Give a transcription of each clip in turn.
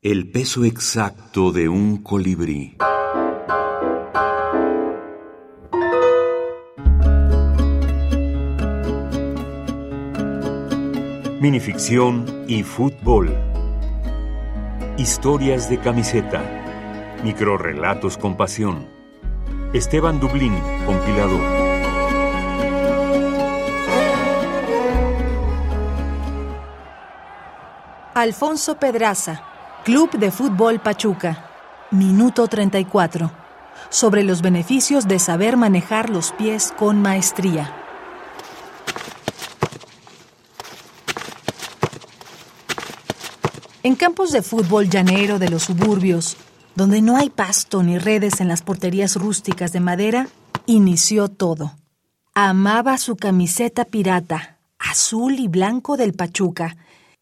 El peso exacto de un colibrí. Minificción y fútbol. Historias de camiseta. Microrrelatos con pasión. Esteban Dublín, compilador. Alfonso Pedraza, Club de Fútbol Pachuca. Minuto 34. Sobre los beneficios de saber manejar los pies con maestría. En campos de fútbol llanero de los suburbios, donde no hay pasto ni redes en las porterías rústicas de madera, inició todo. Amaba su camiseta pirata, azul y blanco del Pachuca,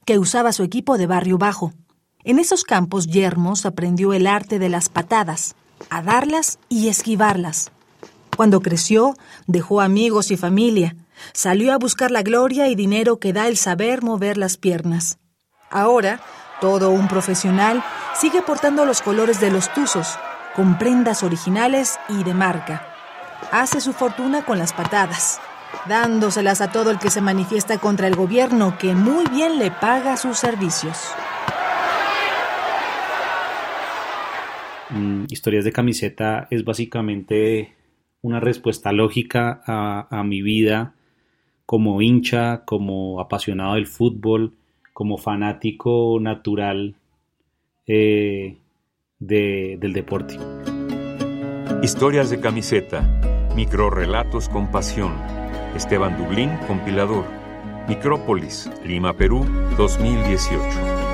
que usaba su equipo de barrio bajo. En esos campos yermos aprendió el arte de las patadas, a darlas y esquivarlas. Cuando creció, dejó amigos y familia, salió a buscar la gloria y dinero que da el saber mover las piernas. Ahora, todo un profesional sigue portando los colores de los Tuzos, con prendas originales y de marca. Hace su fortuna con las patadas, dándoselas a todo el que se manifiesta contra el gobierno que muy bien le paga sus servicios. Mm, historias de camiseta es básicamente una respuesta lógica a, mi vida como hincha, como apasionado del fútbol, como fanático natural eh, del deporte. Historias de camiseta, microrrelatos con pasión. Esteban Dublín, compilador. Micrópolis, Lima, Perú, 2018.